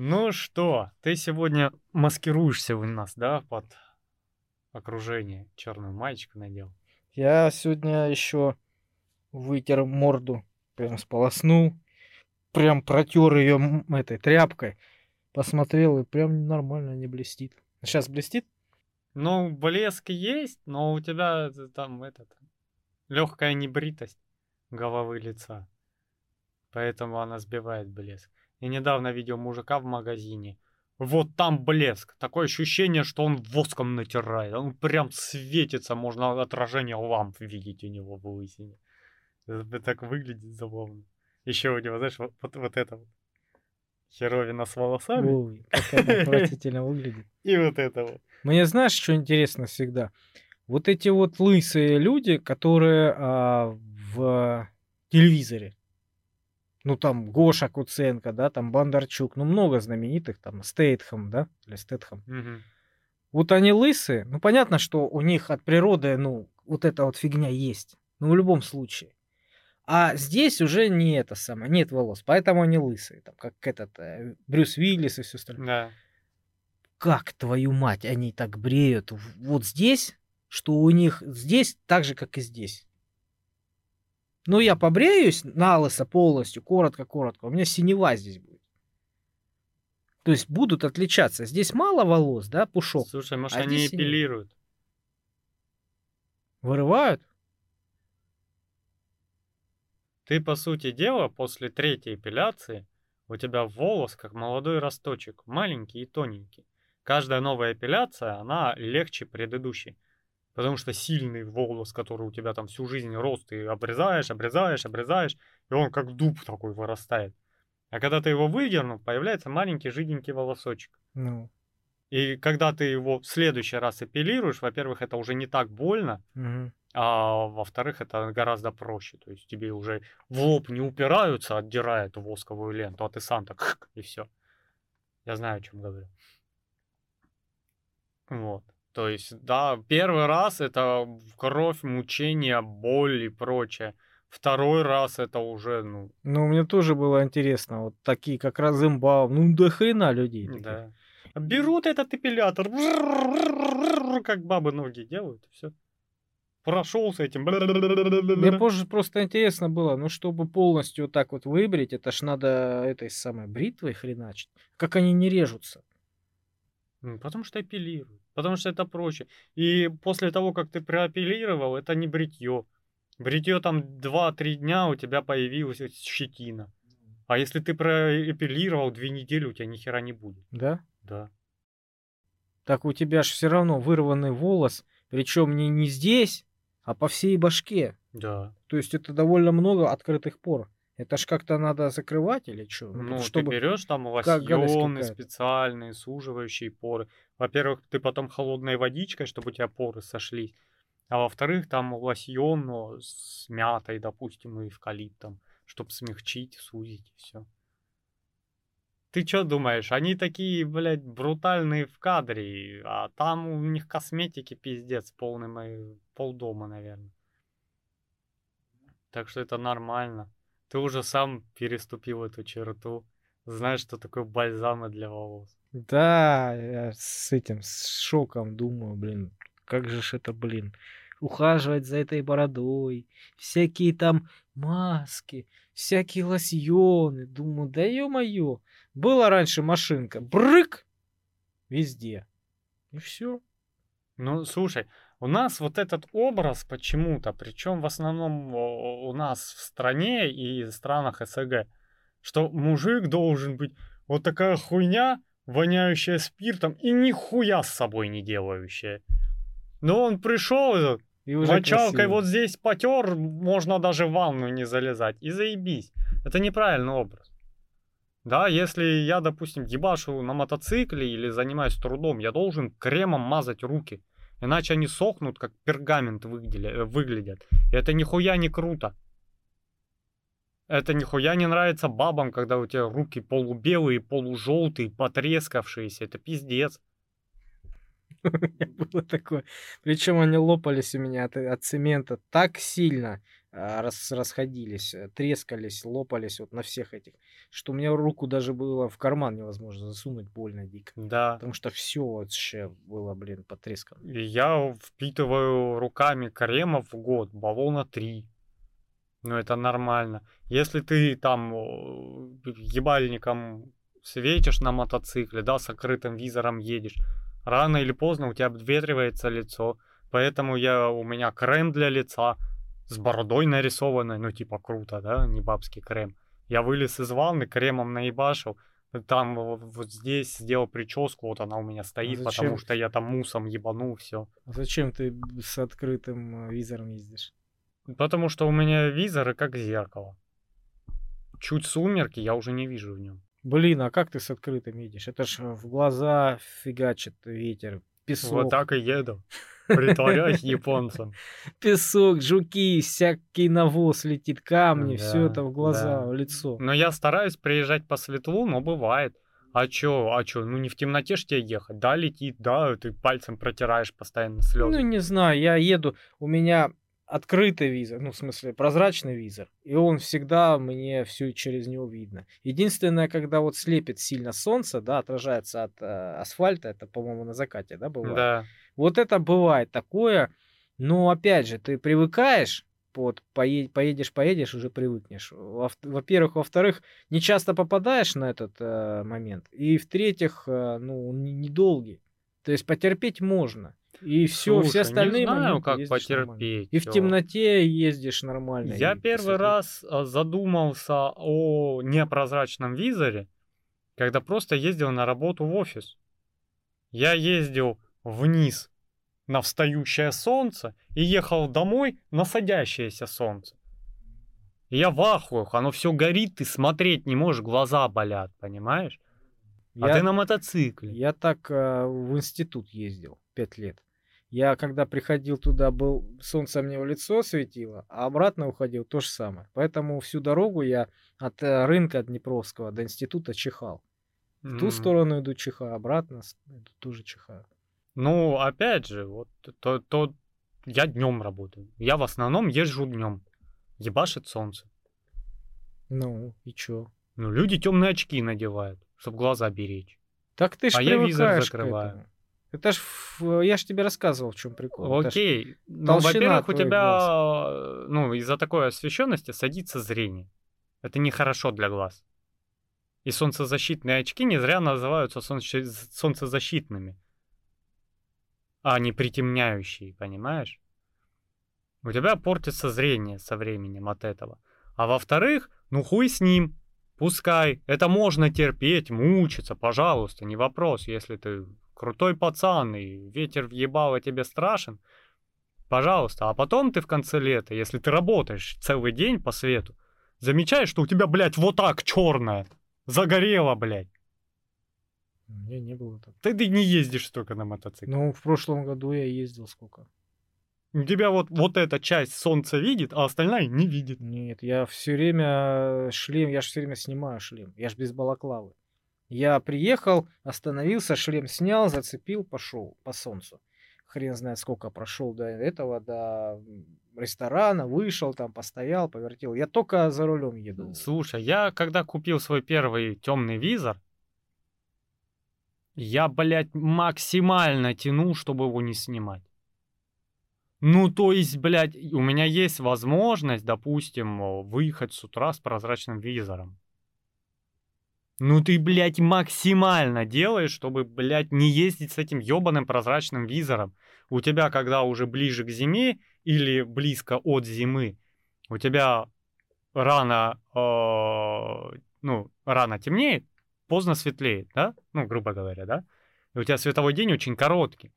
Ну что, ты сегодня маскируешься у нас, да, под окружение. Черную маечку надел. Я сегодня еще вытер морду, прям сполоснул, прям протер ее этой тряпкой, посмотрел и прям нормально не блестит. Сейчас блестит? Ну, блеск есть, но у тебя там этот легкая небритость головы лица. Поэтому она сбивает блеск. Я недавно видел мужика в магазине. Вот там блеск. Такое ощущение, что он воском натирает. Он прям светится. Можно отражение ламп видеть у него в лысине. Это так выглядит забавно. Еще у него, знаешь, вот, вот, вот это вот. Херовина с волосами. Ой, как это отвратительно выглядит. И вот это вот. Мне знаешь, что интересно всегда? Вот эти вот лысые люди, которые а, в телевизоре ну там Гоша Куценко, да, там Бондарчук, ну много знаменитых, там Стейтхэм, да, или Стейтхэм. Мгм. Вот они лысые, ну понятно, что у них от природы, ну, вот эта вот фигня есть, ну в любом случае. А здесь уже не это самое, нет волос, поэтому они лысые, там, как этот э, Брюс Уиллис и все остальное. Да. Как, твою мать, они так бреют вот здесь, что у них здесь так же, как и здесь. Ну, я побреюсь на лысо полностью, коротко-коротко, у меня синева здесь будет. То есть будут отличаться. Здесь мало волос, да, пушок. Слушай, может, А они эпилируют? Вырывают? Ты, по сути дела, после третьей эпиляции у тебя волос как молодой росточек, маленький и тоненький. Каждая новая эпиляция, она легче предыдущей. Потому что сильный волос, который у тебя там всю жизнь рос, ты обрезаешь, обрезаешь, обрезаешь, и он как дуб такой вырастает. А когда ты его выдернул, появляется маленький жиденький волосочек. Ну, И когда ты его в следующий раз эпилируешь, во-первых, это уже не так больно, мгм. а во-вторых, это гораздо проще. То есть тебе уже в лоб не упираются, отдирая эту восковую ленту, а ты сам так и все. Я знаю, о чем говорю. Вот. То есть, да, первый раз это кровь, мучение, боль и прочее. Второй раз это уже, ну, Ну, мне тоже было интересно, вот такие как Розенбаум, ну, до хрена людей. таких. да. Берут этот эпилятор, как бабы ноги делают, и все. Прошел с этим. Мне позже просто интересно было, ну, чтобы полностью вот так вот выбрить, это ж надо этой самой бритвой хреначить. Как они не режутся? Потому что апеллируют. Потому что это проще. И после того, как ты проапеллировал, это не бритье. Бритье там 2-3 дня у тебя появилась щетина. А если ты проапеллировал две недели, у тебя ни хера не будет. Да? Да. Так у тебя ж все равно вырванный волос, причем не, не здесь, а по всей башке. Да. То есть это довольно много открытых пор. Это ж как-то надо закрывать или что? Ну, ты берешь там лосьоны специальные, суживающие поры. Во-первых, ты потом холодной водичкой, чтобы у тебя поры сошлись. А во-вторых, там лосьон но с мятой, допустим, и эвкалиптом, чтобы смягчить, сузить, все. Ты что думаешь, они такие, блядь, брутальные в кадре, а там у них косметики пиздец, полный мой полдома, наверное. Так что это нормально. Ты уже сам переступил эту черту. Знаешь, что такое бальзамы для волос. Да, я с этим, с шоком думаю, блин, как же ж это, блин, ухаживать за этой бородой, всякие там маски, всякие лосьоны. Думаю, да ё-моё, была раньше машинка, брык, везде. И все. Ну, слушай, у нас вот этот образ почему-то, причем в основном у нас в стране и странах СНГ, что мужик должен быть вот такая хуйня, воняющая спиртом и нихуя с собой не делающая. Но он пришел, И уже мочалкой красиво. вот здесь потер, можно даже в ванну не залезать. И заебись. Это неправильный образ. Да, если я, допустим, ебашу на мотоцикле или занимаюсь трудом, я должен кремом мазать руки. Иначе они сохнут, как пергамент э, выглядят. Это нихуя не круто. Это нихуя не нравится бабам, когда у тебя руки полубелые, полужелтые, потрескавшиеся. Это пиздец. У меня было такое. Причем они лопались у меня от, от цемента так сильно. А, рас, расходились, э, трескались, лопались вот на всех этих, что у меня руку даже было в карман невозможно засунуть, больно дико. Да. Потому что все вообще было, блин, потрескано. Я впитываю руками кремов в год, баллона 3. Ну, это нормально. Если ты там ебальником светишь на мотоцикле, да, с открытым визором едешь, рано или поздно у тебя обветривается лицо. Поэтому я, у меня крем для лица с бородой нарисованной, ну, типа круто, да, не бабский крем. Я вылез из ванны, кремом наебашил, там вот здесь сделал прическу, вот она у меня стоит, зачем? потому что я там мусом ебанул все. А зачем ты с открытым э, визором ездишь? Потому что у меня визоры как зеркало. Чуть сумерки, я уже не вижу в нем. Блин, а как ты с открытым едешь? Это ж в глаза фигачит ветер, песок. Вот так и еду. Притворяюсь японцем. Песок, жуки, всякий навоз летит, камни, все Да, это в глаза, да. в лицо. Но я стараюсь приезжать по светлу, но бывает. А чё, а чё, ну не в темноте ж тебе ехать. Да, летит, да, ты пальцем протираешь постоянно слезы. Ну, не знаю, я еду, у меня открытый визор, ну, в смысле, прозрачный визор, и он всегда, мне все через него видно. Единственное, когда вот слепит сильно солнце, да, отражается от э, асфальта, это, по-моему, на закате, да, бывает? Да. Вот это бывает такое, но, опять же, ты привыкаешь, вот, поедешь, поедешь, уже привыкнешь. Во- Во-первых, во-вторых, не часто попадаешь на этот э, момент, и в-третьих, э, ну, он не- недолгий. То есть потерпеть можно. И все, Слушай, все остальные не знаю, как ездишь нормально. потерпеть. И в темноте ездишь нормально. Я и первый свету. раз а, задумался о непрозрачном визоре, когда просто ездил на работу в офис. Я ездил вниз на встающее солнце и ехал домой на садящееся солнце. И я в ахуях, оно все горит, ты смотреть не можешь, глаза болят, понимаешь? А Я- ты на мотоцикле. Я так э, в институт ездил пять лет. Я когда приходил туда, был солнце мне в лицо светило, а обратно уходил то же самое. Поэтому всю дорогу я от э, рынка Днепровского до института чихал. В ту М. сторону иду чихаю, обратно иду, тоже чихаю. Ну, опять же, вот то, то я днем работаю. Я в основном езжу днем. Ебашит солнце. Ну, и чё? Ну, люди темные очки надевают, чтобы глаза беречь. Так ты ж А я визор закрываю. этому. Это ж, я ж тебе рассказывал, в чем прикол. Окей. Ну, во-первых, у тебя, э, ну, из-за такой освещенности садится зрение. Это нехорошо для глаз. И солнцезащитные очки не зря называются солнце- солнцезащитными, а не притемняющие, понимаешь? У тебя портится зрение со временем от этого. А во-вторых, ну хуй с ним. Пускай. Это можно терпеть, мучиться, пожалуйста, не вопрос. Если ты крутой пацан и ветер въебало тебе страшен, пожалуйста. А потом ты в конце лета, если ты работаешь целый день по свету, замечаешь, что у тебя, блядь, вот так черное. Загорело, блядь. У меня не было так. Ты, ты не ездишь только на мотоцикле. Ну, в прошлом году я ездил сколько? У тебя вот, вот эта часть солнца видит, а остальная не видит. Нет, я все время шлем, я же все время снимаю шлем. Я же без балаклавы. Я приехал, остановился, шлем снял, зацепил, пошел по солнцу. Хрен знает, сколько прошел до этого, до ресторана, вышел там, постоял, повертел. Я только за рулем еду. Слушай, я когда купил свой первый темный визор, я, блядь, максимально тянул, чтобы его не снимать. Ну, то есть, блядь, у меня есть возможность, допустим, о, выехать с утра с прозрачным визором. Ну ты, блядь, максимально делаешь, чтобы, блядь, не ездить с этим ебаным прозрачным визором. У тебя, когда уже ближе к зиме или близко от зимы, у тебя рано, э, ну, рано темнеет, поздно светлеет, да? Ну, грубо говоря, да? И у тебя световой день очень короткий.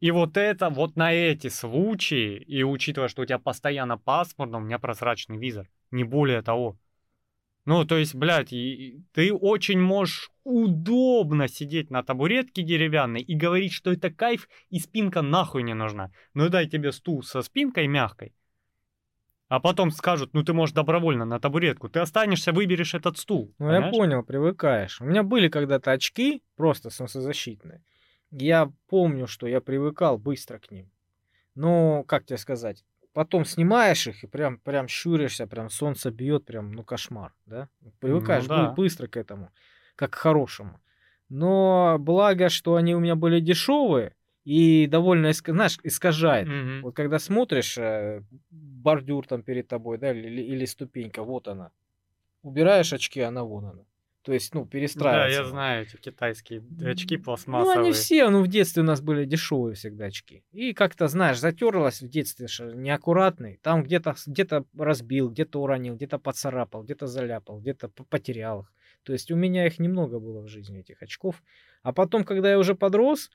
И вот это, вот на эти случаи, и учитывая, что у тебя постоянно пасмурно, у меня прозрачный визор, не более того. Ну, то есть, блядь, ты очень можешь удобно сидеть на табуретке деревянной и говорить, что это кайф, и спинка нахуй не нужна. Ну, дай тебе стул со спинкой мягкой, а потом скажут, ну, ты можешь добровольно на табуретку, ты останешься, выберешь этот стул. Ну, я понимаешь? понял, привыкаешь. У меня были когда-то очки, просто солнцезащитные. Я помню, что я привыкал быстро к ним. Но, как тебе сказать, потом снимаешь их и прям, прям щуришься, прям солнце бьет, прям, ну, кошмар, да? Привыкаешь Ну да. бы- быстро к этому, как к хорошему. Но благо, что они у меня были дешевые и довольно, знаешь, искажает. Мгм. Вот когда смотришь, э, бордюр там перед тобой, да, или, или ступенька, вот она. Убираешь очки, она вон она. То есть, ну, Да, перестраивается. я она. знаю эти китайские очки Ну, пластмассовые. они все, ну, в детстве у нас были дешевые всегда очки. И как-то, знаешь, затерлась в детстве, что неаккуратный. Там где-то где разбил, где-то уронил, где-то поцарапал, где-то заляпал, где-то потерял их. То есть у меня их немного было в жизни, этих очков. А потом, когда я уже подрос,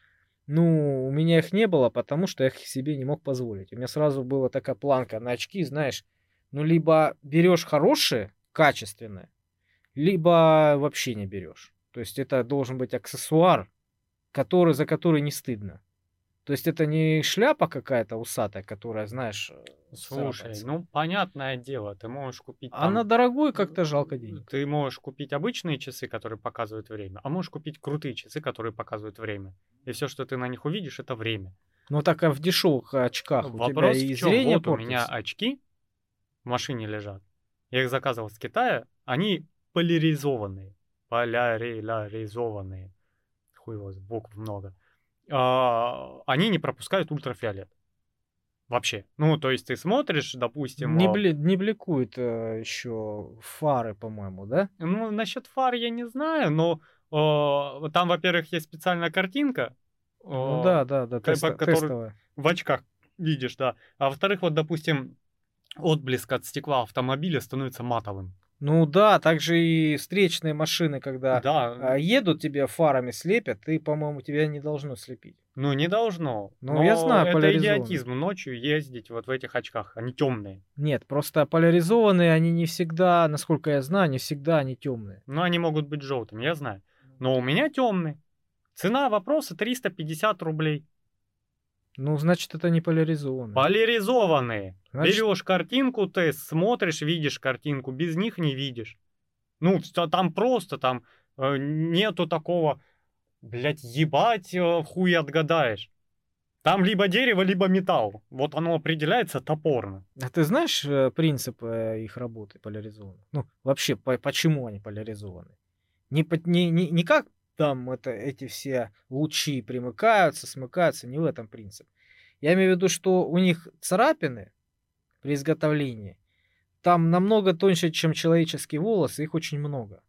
ну, у меня их не было, потому что я их себе не мог позволить. У меня сразу была такая планка на очки, знаешь, ну, либо берешь хорошие, качественные, либо вообще не берешь. То есть это должен быть аксессуар, который, за который не стыдно. То есть это не шляпа какая-то усатая, которая, знаешь, э, Слушай, царапается. ну понятное дело, ты можешь купить А там- дорогой как-то жалко денег. Ты можешь купить обычные часы, которые показывают время, а можешь купить крутые часы, которые показывают время. И все, что ты на них увидишь, это время. Ну так а в дешевых очках у тебя Вопрос и в чем? зрение Вот у меня очки в машине лежат. Я их заказывал с Китая. Они поляризованные. Поляризованные. Хуй его, букв много. А, они не пропускают ультрафиолет. Вообще. Ну, то есть ты смотришь, допустим... Не, а, бле- не бликуют еще фары, по-моему, да? Ну, насчет фар я не знаю, но а, там, во-первых, есть специальная картинка. Ну а, да, да, да, по- который- тестовая. в очках видишь, да. А во-вторых, вот, допустим, отблеск от стекла автомобиля становится матовым. Ну да, также и встречные машины, когда Да, а, едут тебе фарами слепят, и, по-моему, тебя не должно слепить. ну не должно. Ну, я знаю, это идиотизм ночью ездить вот в этих очках. Они темные. Нет, просто поляризованные, они не всегда, насколько я знаю, не всегда они темные. Но они могут быть желтыми, я знаю. Но у меня темный. Цена вопроса 350 рублей. Ну, значит, это не поляризованные. Поляризованные. Значит- Берешь картинку, тест, смотришь, видишь картинку, без них не видишь. Ну, там просто, там э, нету такого, блядь, ебать, э, хуй отгадаешь. Там либо дерево, либо металл. Вот оно определяется топорно. А ты знаешь э, принцип э, их работы поляризованных? Ну, вообще, по- почему они поляризованы? Не, по- не, не, не как там это, эти все лучи примыкаются, смыкаются, не в этом принцип. Я имею в виду, что у них царапины при изготовлении, там намного тоньше, чем человеческий волос, их очень много.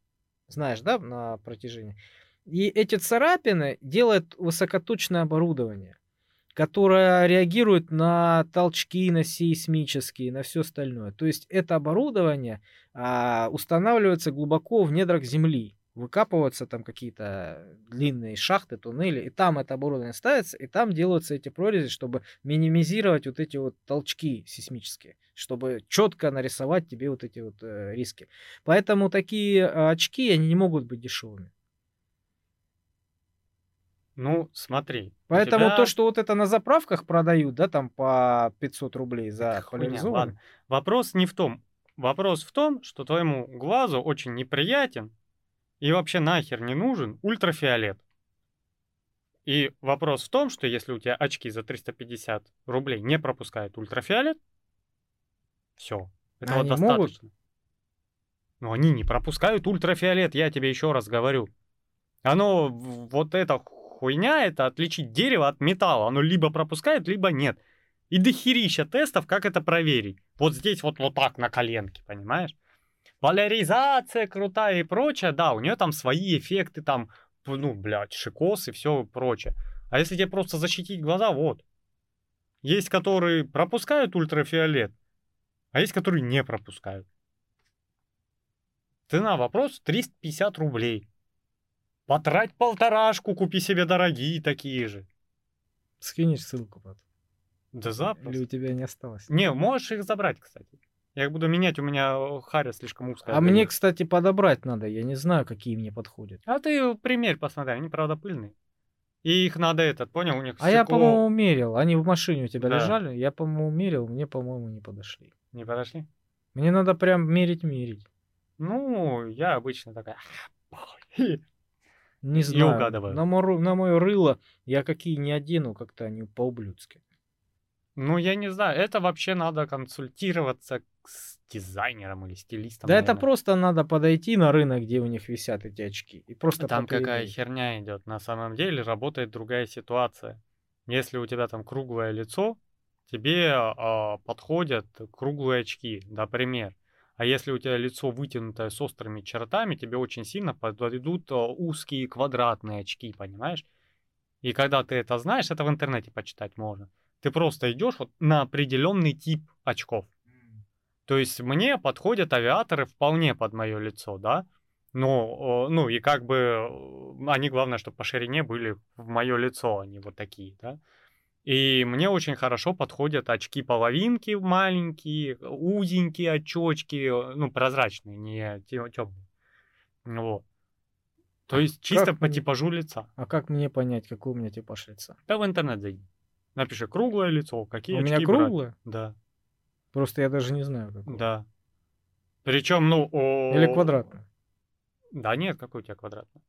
Знаешь, да, на протяжении. И эти царапины делает высокоточное оборудование, которое реагирует на толчки, на сейсмические, на все остальное. То есть это оборудование а, устанавливается глубоко в недрах земли. Выкапываются там какие-то длинные шахты, туннели, и там это оборудование ставится, и там делаются эти прорези, чтобы минимизировать вот эти вот толчки сейсмические, чтобы четко нарисовать тебе вот эти вот э, риски. Поэтому такие э, очки, они не могут быть дешевыми. Ну, смотри. Поэтому тебя- то, что вот это на заправках продают, да, там по 500 рублей за поляризованный. Вопрос не в том. Вопрос в том, что твоему глазу очень неприятен и вообще нахер не нужен ультрафиолет. И вопрос в том, что если у тебя очки за 350 рублей не пропускают ультрафиолет, все. Этого Они достаточно. Но они не пропускают ультрафиолет, я тебе еще раз говорю. Оно, вот эта хуйня, это отличить дерево от металла. Оно либо пропускает, либо нет. И дохерища тестов, как это проверить. Вот здесь вот, вот так на коленке, понимаешь? Поляризация крутая и прочее, да, у нее там свои эффекты, там, ну, блядь, шикос и все прочее. А если тебе просто защитить глаза, вот. Есть, которые пропускают ультрафиолет, а есть, которые не пропускают. Цена вопрос 350 рублей. Потрать полторашку, купи себе дорогие такие же. скинешь ссылку потом. Да Или запросто. у тебя не осталось? Не, можешь их забрать, кстати. Я их буду менять, у меня э, харя слишком узкая. А мне, кстати, подобрать надо. Я не знаю, какие мне подходят. А ты примерь, посмотри, они, правда, пыльные. И их надо этот, понял, у них А я, по-моему, мерил. Они в машине у тебя Да. лежали. Я, по-моему, мерил. Мне, по-моему, не подошли. не подошли. Мне надо прям мерить-мерить. Ну, я обычно такая... Не знаю. угадываю. На, мое, на мое рыло я какие не одену, как-то они по-ублюдски. Ну, я не знаю, это вообще надо консультироваться с дизайнером или стилистом. Да это наверное. просто надо подойти на рынок, где у них висят эти очки. И просто Там какая попрерить. херня идет. На самом деле работает другая ситуация. Если у тебя там круглое лицо, тебе а, подходят круглые очки, например. А если у тебя лицо вытянутое с острыми чертами, тебе очень сильно подойдут а, узкие квадратные очки, понимаешь? И когда ты это знаешь, это в интернете почитать можно. Ты просто идешь вот на определенный тип очков. То есть мне подходят авиаторы вполне под мое лицо, да? Ну, ну и как бы э, они, главное, чтобы по ширине были в мое лицо, они вот такие, да? И мне очень хорошо подходят очки-половинки маленькие, узенькие очочки, э, ну, прозрачные, не темные. Вот. То А есть чисто как по типажу лица. А как мне понять, какой у меня типаж лица? Да в интернет зайди. Напиши круглое лицо, какие у очки меня брать. круглое? Да, Просто я даже не знаю, какое. да. Причем, ну... о- Или квадратное? Да нет, какой у тебя квадратный?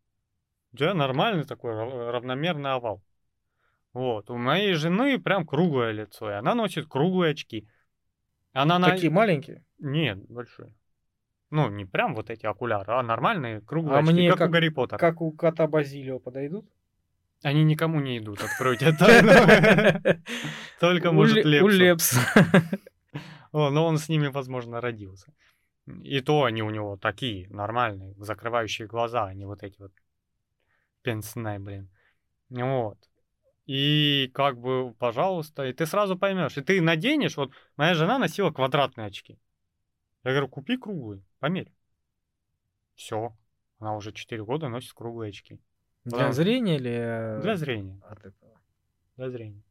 У тебя нормальный такой рав- равномерный овал. Вот. У моей жены прям круглое лицо, и она носит круглые очки. Она на... Такие маленькие? Нет, большие. Ну, не прям вот эти окуляры, а нормальные круглые А очки, мне как, как- у Гарри Поттера. Как у кота Базилио подойдут? Они никому не идут, откройте тайну. Только У может Ле- У Лепсу. Лепса. О, но он с ними, возможно, родился. И то они у него такие, нормальные, закрывающие глаза, а не вот эти вот пенсне, блин. Вот. И как бы, пожалуйста, и ты сразу поймешь. И ты наденешь, вот моя жена носила квадратные очки. Я говорю, купи круглые, померь. Все. Она уже 4 года носит круглые очки. Для Потому- зрения или э, Для зрения. от этого? Для зрения.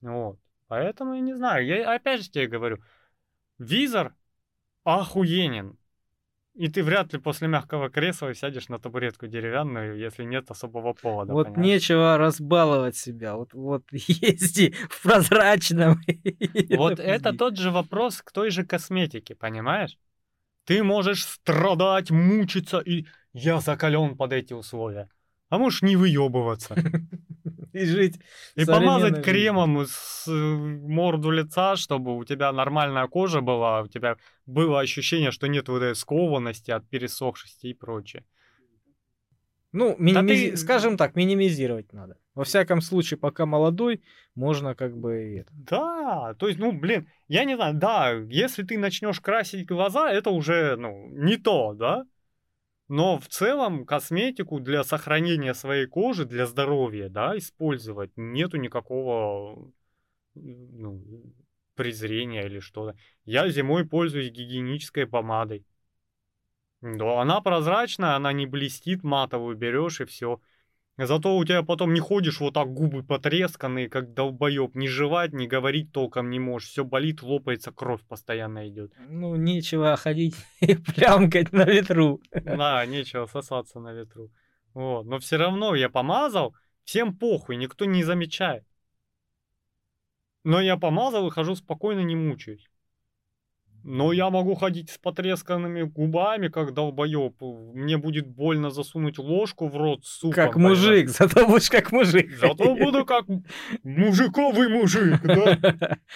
Вот. Поэтому я не знаю. Я опять же тебе говорю, визор охуенен. И ты вряд ли после мягкого кресла сядешь на табуретку деревянную, если нет особого повода. Вот понимаешь? нечего разбаловать себя. Вот, вот езди в прозрачном. Вот это тот же вопрос к той же косметике, понимаешь? Ты можешь страдать, мучиться, и я закален под эти условия. А можешь не выебываться. И жить. И помазать кремом с э, морду лица, чтобы у тебя нормальная кожа была, у тебя было ощущение, что нет вот этой скованности от пересохшести и прочее. Ну, минимизи- ты- скажем так, минимизировать надо. Во всяком случае, пока молодой, можно как бы это. Да, то есть, ну, блин, я не знаю, да, если ты начнешь красить глаза, это уже, ну, не то, да? Но в целом косметику для сохранения своей кожи, для здоровья, да, использовать нету никакого ну, презрения или что-то. Я зимой пользуюсь гигиенической помадой. Да, она прозрачная, она не блестит, матовую берешь и все. Зато у тебя потом не ходишь вот так губы потресканные, как долбоеб, не жевать, не говорить толком не можешь, все болит, лопается, кровь постоянно идет. Ну, нечего ходить и плямкать на ветру. Да, нечего сосаться на ветру. Вот. Но все равно я помазал, всем похуй, никто не замечает. Но я помазал и хожу спокойно, не мучаюсь. Но я могу ходить с потресканными губами, как долбоеб. Мне будет больно засунуть ложку в рот с супом. Как понимаешь? мужик, зато будешь как мужик. Зато буду как мужиковый мужик, да?